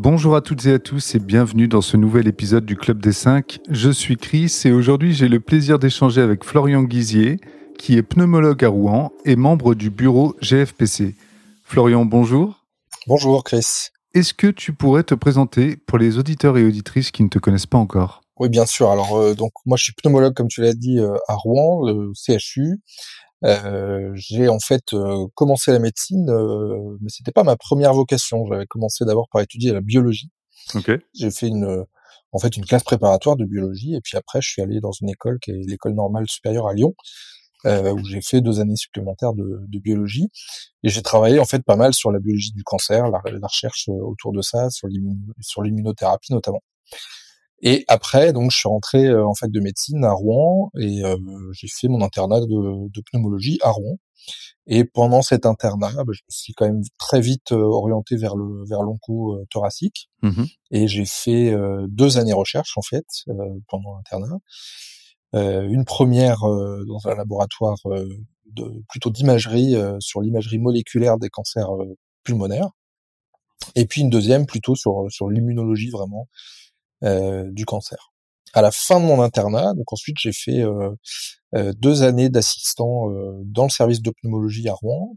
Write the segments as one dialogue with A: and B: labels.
A: Bonjour à toutes et à tous et bienvenue dans ce nouvel épisode du Club des 5. Je suis Chris et aujourd'hui j'ai le plaisir d'échanger avec Florian Guizier, qui est pneumologue à Rouen et membre du bureau GFPC. Florian, bonjour.
B: Bonjour Chris.
A: Est-ce que tu pourrais te présenter pour les auditeurs et auditrices qui ne te connaissent pas encore?
B: Oui, bien sûr. Alors euh, donc moi je suis pneumologue comme tu l'as dit euh, à Rouen, le CHU. Euh, j'ai en fait euh, commencé la médecine, euh, mais c'était pas ma première vocation. J'avais commencé d'abord par étudier la biologie.
A: Ok.
B: J'ai fait une, en fait, une classe préparatoire de biologie, et puis après, je suis allé dans une école qui est l'école normale supérieure à Lyon, euh, où j'ai fait deux années supplémentaires de, de biologie, et j'ai travaillé en fait pas mal sur la biologie du cancer, la, la recherche autour de ça, sur l'immunothérapie notamment. Et après, donc, je suis rentré euh, en fac de médecine à Rouen et euh, j'ai fait mon internat de, de, pneumologie à Rouen. Et pendant cet internat, bah, je me suis quand même très vite euh, orienté vers le vers l'onco thoracique.
A: Mmh
B: Et j'ai fait deux années recherche en fait pendant l'internat. une première dans un laboratoire de plutôt d'imagerie sur l'imagerie moléculaire des cancers pulmonaires. Et puis une deuxième plutôt sur sur l'immunologie vraiment euh, du cancer. À la fin de mon internat, donc ensuite j'ai fait euh, euh, deux années d'assistant dans le service de pneumologie à Rouen,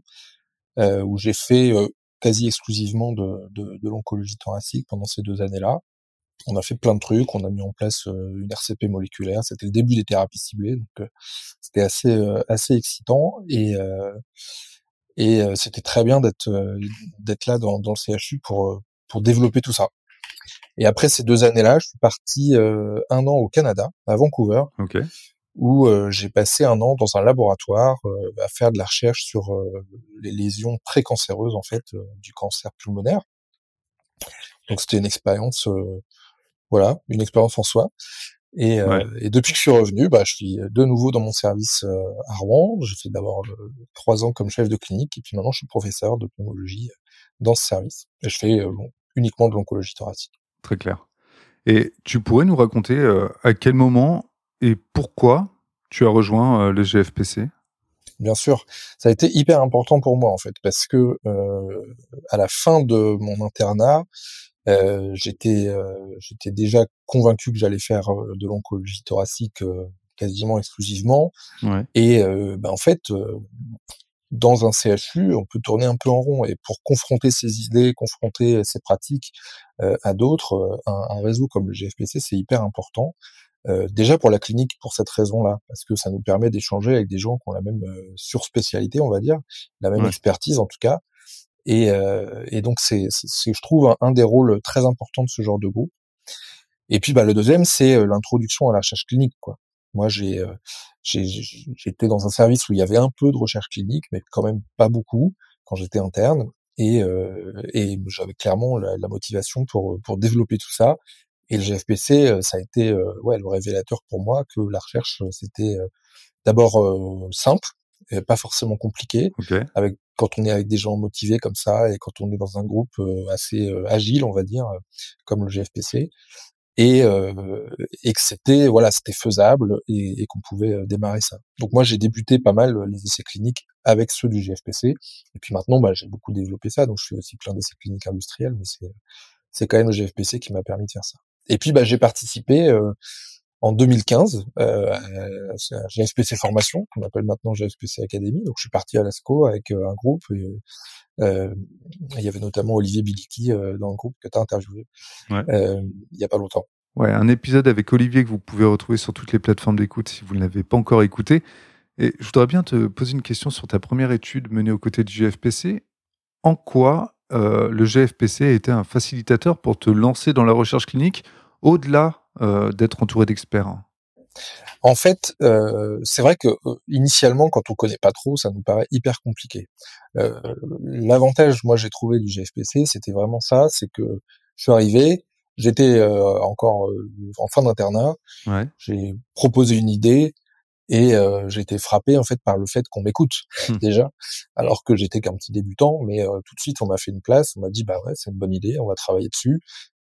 B: où j'ai fait quasi exclusivement de, de, de l'oncologie thoracique pendant ces deux années-là. On a fait plein de trucs, on a mis en place une RCP moléculaire, c'était le début des thérapies ciblées, donc c'était assez assez excitant et et c'était très bien d'être d'être là dans, dans le CHU pour pour développer tout ça. Et après ces deux années-là, je suis parti euh, un an au Canada, à Vancouver, où euh, j'ai passé un an dans un laboratoire euh, à faire de la recherche sur les lésions précancéreuses en fait du cancer pulmonaire. Donc c'était une expérience, voilà, une expérience en soi. Et, et, depuis que je suis revenu, bah, je suis de nouveau dans mon service à Rouen. J'ai fait d'abord trois ans comme chef de clinique, et puis maintenant je suis professeur de pneumologie dans ce service. Et je fais uniquement de l'oncologie thoracique.
A: Très clair. Et tu pourrais nous raconter euh, à quel moment et pourquoi tu as rejoint euh, le GFPC
B: Bien sûr, ça a été hyper important pour moi en fait parce que euh, à la fin de mon internat, j'étais j'étais déjà convaincu que j'allais faire de l'oncologie thoracique quasiment exclusivement. Et ben, en fait, dans un CHU, on peut tourner un peu en rond. Et pour confronter ces idées, confronter ces pratiques euh, à d'autres, euh, un, un, réseau comme le GFPC, c'est hyper important. Euh, déjà pour la clinique, pour cette raison-là, parce que ça nous permet d'échanger avec des gens qui ont la même euh, surspécialité, on va dire, la même expertise en tout cas. Et, et donc c'est, je trouve, un, des rôles très importants de ce genre de groupe. Et puis bah, le deuxième, c'est l'introduction à la recherche clinique. Quoi. Moi, j'ai j'étais dans un service où il y avait un peu de recherche clinique, mais quand même pas beaucoup quand j'étais interne. Et, euh, et j'avais clairement la, la, motivation pour pour développer tout ça. Et le GFPC, euh, ça a été euh, ouais le révélateur pour moi que la recherche euh, c'était d'abord simple, et pas forcément compliqué. Avec quand on est avec des gens motivés comme ça et quand on est dans un groupe assez agile, on va dire, comme le GFPC, et, euh, et que c'était voilà c'était faisable et, et qu'on pouvait euh, démarrer ça. Donc moi j'ai débuté pas mal euh, les essais cliniques avec ceux du GFPC et puis maintenant bah, j'ai beaucoup développé ça donc je fais aussi plein d'essais cliniques industriels mais c'est c'est quand même le GFPC qui m'a permis de faire ça. Et puis bah, j'ai participé euh, en 2015 euh, à GFPC Formation, qu'on appelle maintenant GFPC Academy. Donc je suis parti à l'ASCO avec un groupe et euh, il y avait notamment Olivier Bilicki euh, dans le groupe que tu as interviewé euh, il y a pas longtemps.
A: Ouais, un épisode avec Olivier que vous pouvez retrouver sur toutes les plateformes d'écoute si vous ne l'avez pas encore écouté. Et je voudrais bien te poser une question sur ta première étude menée aux côtés du GFPC. En quoi euh, le GFPC a été un facilitateur pour te lancer dans la recherche clinique au-delà euh, d'être entouré d'experts
B: en fait, euh, c'est vrai que euh, initialement, quand on connaît pas trop, ça nous paraît hyper compliqué. Euh, L'avantage, moi, j'ai trouvé du GFPC, c'était vraiment ça, c'est que je suis arrivé, j'étais euh, encore euh, en fin d'internat,
A: ouais.
B: j'ai proposé une idée et j'ai été frappé en fait par le fait qu'on m'écoute hum. déjà, alors que j'étais qu'un petit débutant, mais tout de suite on m'a fait une place, on m'a dit bah ouais c'est une bonne idée, on va travailler dessus.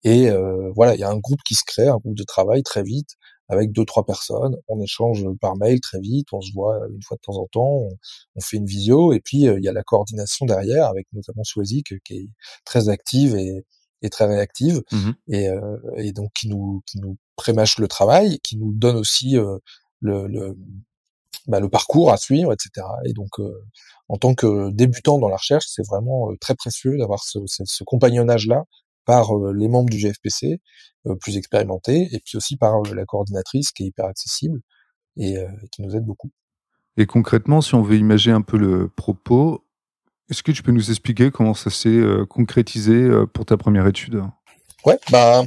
B: Et voilà, il y a un groupe qui se crée, un groupe de travail très vite avec deux trois personnes. On échange par mail très vite, on se voit une fois de temps en temps, on, fait une visio et puis euh, il y a la coordination derrière avec notamment Swazik qui est très active et, et très réactive
A: Mmh
B: et, euh, et donc qui nous qui nous prémâche le travail, qui nous donne aussi euh, le, le, bah, le parcours à suivre, etc. Et donc euh, en tant que débutant dans la recherche, c'est vraiment euh, très précieux d'avoir ce, ce, ce compagnonnage là par les membres du GFPC plus expérimentés et puis aussi par la coordinatrice qui est hyper accessible et qui nous aide beaucoup.
A: Et concrètement, si on veut imaginer un peu le propos, est-ce que tu peux nous expliquer comment ça s'est concrétisé pour ta première étude?
B: Ouais, bah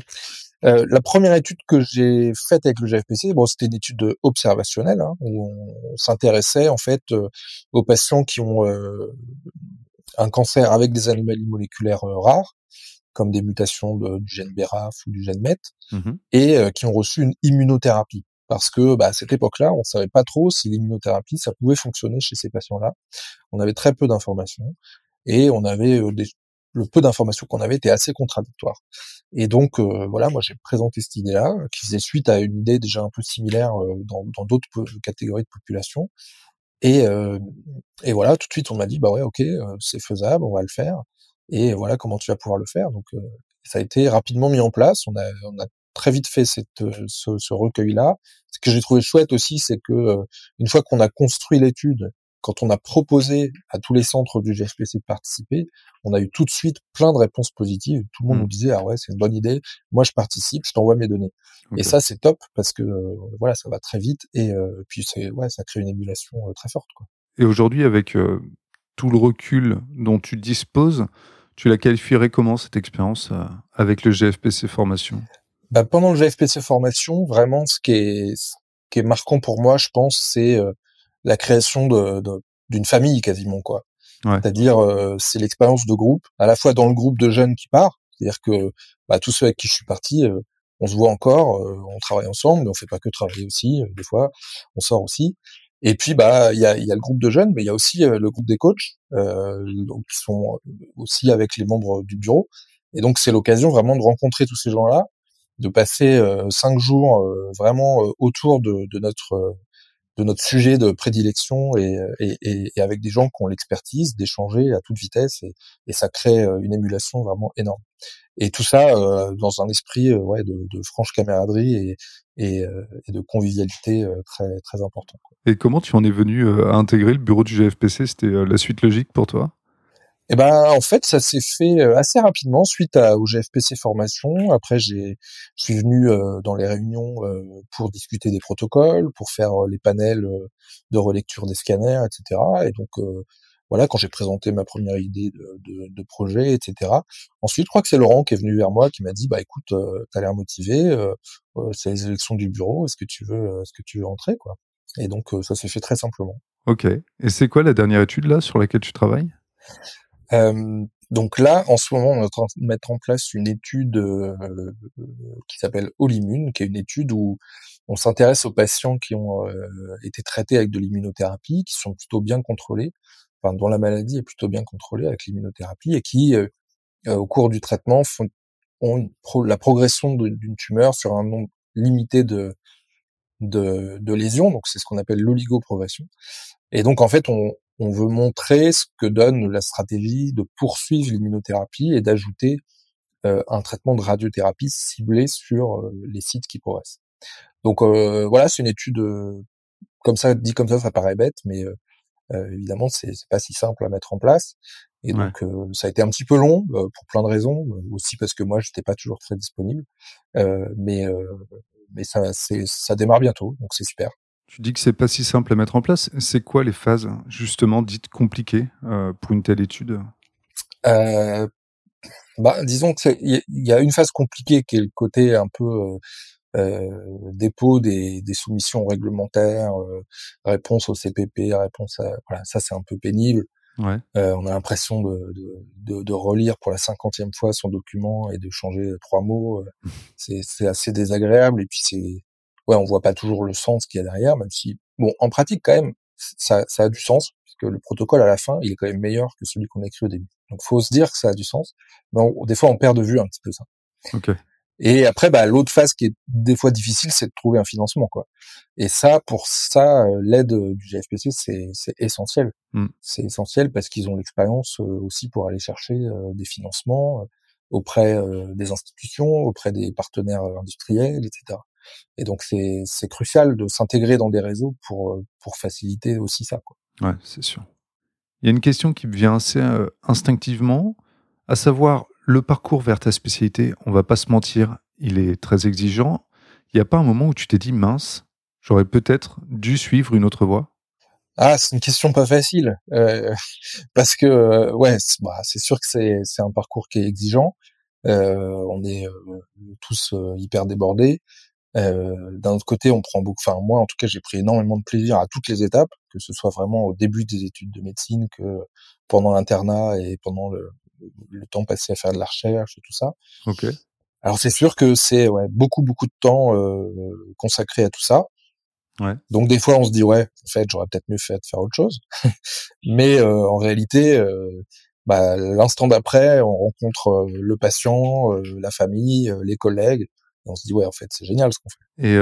B: euh, la première étude que j'ai faite avec le GFPC, bon, c'était une étude observationnelle hein, où on, s'intéressait en fait euh, aux patients qui ont euh, un cancer avec des anomalies moléculaires rares, comme des mutations de- du gène BRAF ou du gène MET,
A: Mhm.
B: et euh, qui ont reçu une immunothérapie. Parce que bah, à cette époque-là, on savait pas trop si l'immunothérapie ça pouvait fonctionner chez ces patients-là. On avait très peu d'informations et on avait euh, des, le peu d'informations qu'on avait était assez contradictoire. Et donc euh, voilà, moi j'ai présenté cette idée-là qui faisait suite à une idée déjà un peu similaire dans dans d'autres catégories de population. Et, et voilà, tout de suite on m'a dit bah ouais ok c'est faisable, on va le faire. Et voilà comment tu vas pouvoir le faire. Donc euh, ça a été rapidement mis en place. On a on a très vite fait cette, euh, ce, ce recueil-là. Ce que j'ai trouvé chouette aussi, c'est que euh, une fois qu'on a construit l'étude, quand on a proposé à tous les centres du GFPC de participer, on a eu tout de suite plein de réponses positives. Tout le monde
A: Mm.
B: nous disait ah ouais c'est une bonne idée, moi je participe, je t'envoie mes données. Et ça c'est top parce que euh, voilà ça va très vite et euh, puis c'est ouais ça crée une émulation très forte quoi.
A: Et aujourd'hui, avec euh, tout le recul dont tu disposes, tu la qualifierais comment cette expérience euh, avec le GFPC formation?
B: Bah, pendant le GFPC formation, vraiment, ce qui est, ce qui est marquant pour moi, je pense, c'est euh, la création de, de- d'une famille quasiment, quoi.
A: Ouais.
B: C'est-à-dire, euh, c'est l'expérience de groupe, à la fois dans le groupe de jeunes qui part, c'est-à-dire que bah, tous ceux avec qui je suis parti, euh, on se voit encore, euh, on travaille ensemble, mais on fait pas que travailler aussi, euh, des fois, on sort aussi. Et puis, bah, il y a, y a le groupe de jeunes, mais il y a aussi euh, le groupe des coachs, euh, donc, qui sont aussi avec les membres du bureau. Et donc, c'est l'occasion vraiment de rencontrer tous ces gens-là, de passer euh, cinq jours euh, vraiment euh, autour de, de notre euh, de notre sujet de prédilection et, et, et, avec des gens qui ont l'expertise d'échanger à toute vitesse et, et ça crée euh, une émulation vraiment énorme. Et tout ça euh, dans un esprit euh, ouais, de, de franche camaraderie et, euh, de convivialité euh, très très important.
A: Et comment tu en es venu à intégrer le bureau du GFPC C'était la suite logique pour toi?
B: Et ben en fait ça s'est fait euh, assez rapidement suite à, au GFPC formation. Après j'ai je suis venu euh, dans les réunions euh, pour discuter des protocoles, pour faire les panels de relecture des scanners, etc. Et donc voilà quand j'ai présenté ma première idée de, de, projet, etc. Ensuite je crois que c'est Laurent qui est venu vers moi qui m'a dit bah écoute euh, t'as l'air motivé, c'est les élections du bureau, est-ce que tu veux est-ce que tu veux entrer quoi? Et donc ça s'est fait très simplement.
A: Ok. Et c'est quoi la dernière étude là sur laquelle tu travailles?
B: Donc là, en ce moment, on est en train de mettre en place une étude euh, qui s'appelle Olimune, qui est une étude où on s'intéresse aux patients qui ont euh, été traités avec de l'immunothérapie, qui sont plutôt bien contrôlés, enfin dont la maladie est plutôt bien contrôlée avec l'immunothérapie et qui, euh, euh, au cours du traitement, font, ont une pro- la progression d'une tumeur sur un nombre limité de, de, de lésions. Donc c'est ce qu'on appelle l'oligoprogression. Et donc en fait, on, on veut montrer ce que donne la stratégie de poursuivre l'immunothérapie et d'ajouter euh, un traitement de radiothérapie ciblé sur euh, les sites qui progressent. Donc euh, voilà, c'est une étude euh, comme ça, dit comme ça, ça paraît bête, mais évidemment, c'est pas si simple à mettre en place. Et
A: Ouais.
B: donc euh, ça a été un petit peu long euh, pour plein de raisons, aussi parce que moi j'étais pas toujours très disponible, Euh, mais euh, mais ça ça démarre bientôt, donc c'est super.
A: Tu dis que c'est pas si simple à mettre en place. C'est quoi les phases justement dites compliquées euh, pour une telle étude?
B: Euh, bah, disons que il y, a- une phase compliquée qui est le côté un peu euh, euh, dépôt des, des soumissions réglementaires, euh, réponse au CPP, réponse à voilà, ça c'est un peu pénible.
A: Ouais.
B: Euh, on a l'impression de, de, de, de relire pour la cinquantième fois son document et de changer trois mots. C'est c'est assez désagréable et puis c'est ouais, on voit pas toujours le sens qu'il y a derrière, même si bon, en pratique quand même, ça, ça a du sens puisque le protocole à la fin, il est quand même meilleur que celui qu'on a écrit au début. Donc faut se dire que ça a du sens, mais on- des fois on perd de vue un petit peu ça.
A: Ok.
B: Et après, bah, l'autre phase qui est des fois difficile, c'est de trouver un financement, quoi. Et ça, pour ça, euh, l'aide euh, du GFPC, c'est, c'est essentiel.
A: Mm.
B: C'est essentiel parce qu'ils ont l'expérience euh, aussi pour aller chercher des financements. auprès des institutions, auprès des partenaires industriels, etc. Et donc c'est c'est crucial de s'intégrer dans des réseaux pour pour faciliter aussi ça. Quoi.
A: Ouais, c'est sûr. Il y a une question qui me vient assez instinctivement, à savoir le parcours vers ta spécialité. On va pas se mentir, il est très exigeant. Il n'y a pas un moment où tu t'es dit mince, j'aurais peut-être dû suivre une autre voie?
B: Ah, c'est une question pas facile euh, parce que euh, ouais, c'est bah, sûr que c'est c'est un parcours qui est exigeant. Euh, on est euh, tous hyper débordés. D'un autre côté, on prend beaucoup. Enfin, moi, en tout cas, j'ai pris énormément de plaisir à toutes les étapes, que ce soit vraiment au début des études de médecine, que pendant l'internat et pendant le, le, temps passé à faire de la recherche et tout ça.
A: Ok.
B: Alors c'est sûr que c'est ouais, beaucoup beaucoup de temps consacré à tout ça. Donc des fois on se dit ouais, en fait j'aurais peut-être mieux fait de faire autre chose. Mais euh, en réalité, euh, bah, l'instant d'après, on rencontre euh, le patient, la famille, les collègues, on se dit ouais en fait c'est génial ce qu'on fait.
A: Et,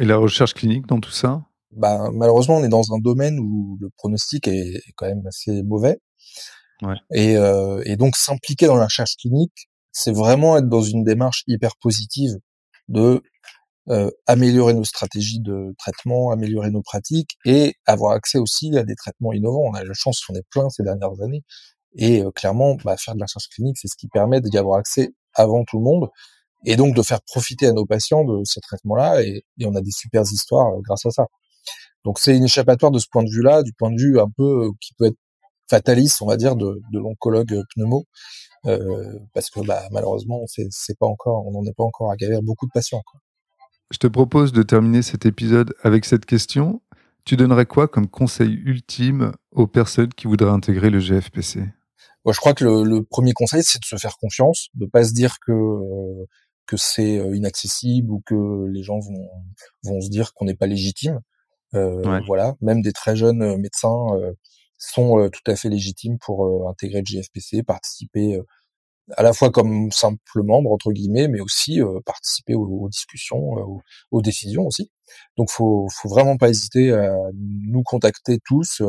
A: et la recherche clinique dans tout ça?
B: Bah, malheureusement on est dans un domaine où le pronostic est quand même assez mauvais.
A: Ouais.
B: Et, et donc s'impliquer dans la recherche clinique, c'est vraiment être dans une démarche hyper positive de euh, améliorer nos stratégies de traitement, améliorer nos pratiques et avoir accès aussi à des traitements innovants. On a la chance, on est plein ces dernières années. Et euh, clairement, bah, faire de la recherche clinique, c'est ce qui permet d'y avoir accès avant tout le monde et donc de faire profiter à nos patients de ces traitements-là. Et, et, on a des super histoires euh, grâce à ça. Donc c'est une échappatoire de ce point de vue-là, du point de vue un peu qui peut être fataliste, on va dire, de, de l'oncologue pneumo, euh, parce que bah, malheureusement, c'est pas encore, on n'en est pas encore à guérir beaucoup de patients. Quoi.
A: Je te propose de terminer cet épisode avec cette question. Tu donnerais quoi comme conseil ultime aux personnes qui voudraient intégrer le GFPC
B: Je crois que le, premier conseil, c'est de se faire confiance, de pas se dire que euh, que c'est euh, inaccessible ou que les gens vont vont se dire qu'on n'est pas légitime. Euh, Voilà, même des très jeunes euh, médecins sont tout à fait légitimes pour intégrer le GFPC, participer à la fois comme simple membre entre guillemets, mais aussi euh, participer aux, discussions, euh, aux, décisions aussi. Donc faut faut vraiment pas hésiter à nous contacter tous.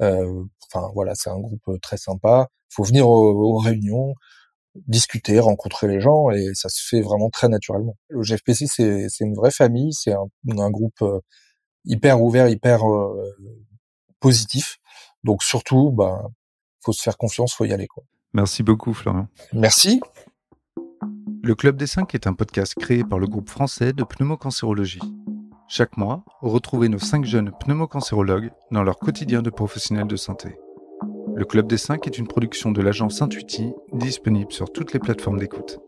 B: Euh, enfin voilà, c'est un groupe très sympa. Faut venir aux, réunions, discuter, rencontrer les gens et ça se fait vraiment très naturellement. Le GFPC c'est c'est une vraie famille, c'est un, un groupe hyper ouvert, hyper positif. Donc surtout, bah faut se faire confiance, faut y aller quoi.
A: Merci beaucoup, Florian.
B: Merci.
A: Le Club des 5 est un podcast créé par le groupe français de pneumocancérologie. Chaque mois, retrouvez nos 5 jeunes pneumocancérologues dans leur quotidien de professionnels de santé. Le Club des 5 est une production de l'agence Intuiti, disponible sur toutes les plateformes d'écoute.